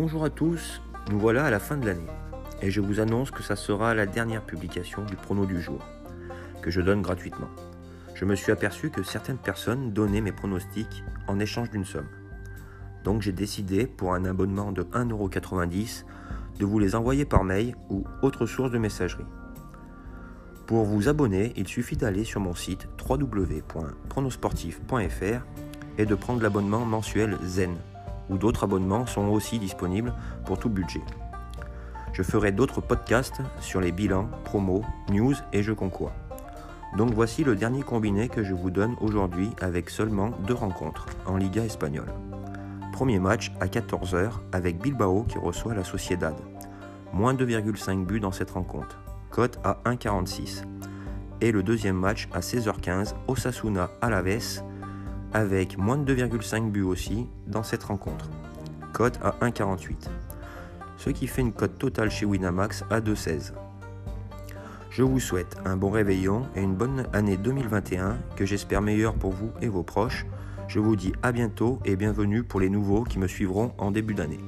Bonjour à tous, nous voilà à la fin de l'année et je vous annonce que ça sera la dernière publication du prono du jour, que je donne gratuitement. Je me suis aperçu que certaines personnes donnaient mes pronostics en échange d'une somme. Donc j'ai décidé, pour un abonnement de 1,90€, de vous les envoyer par mail ou autre source de messagerie. Pour vous abonner, il suffit d'aller sur mon site www.pronosportif.fr et de prendre l'abonnement mensuel Zen, où d'autres abonnements sont aussi disponibles pour tout budget. Je ferai d'autres podcasts sur les bilans, promos, news et jeux concours. Donc voici le dernier combiné que je vous donne aujourd'hui avec seulement deux rencontres en Liga espagnole. Premier match à 14h avec Bilbao qui reçoit la Sociedad. Moins 2,5 buts dans cette rencontre. Cote à 1,46. Et le deuxième match à 16h15 Osasuna Alaves avec moins de 2,5 buts aussi dans cette rencontre. Cote à 1,48. Ce qui fait une cote totale chez Winamax à 2,16. Je vous souhaite un bon réveillon et une bonne année 2021 que j'espère meilleure pour vous et vos proches. Je vous dis à bientôt et bienvenue pour les nouveaux qui me suivront en début d'année.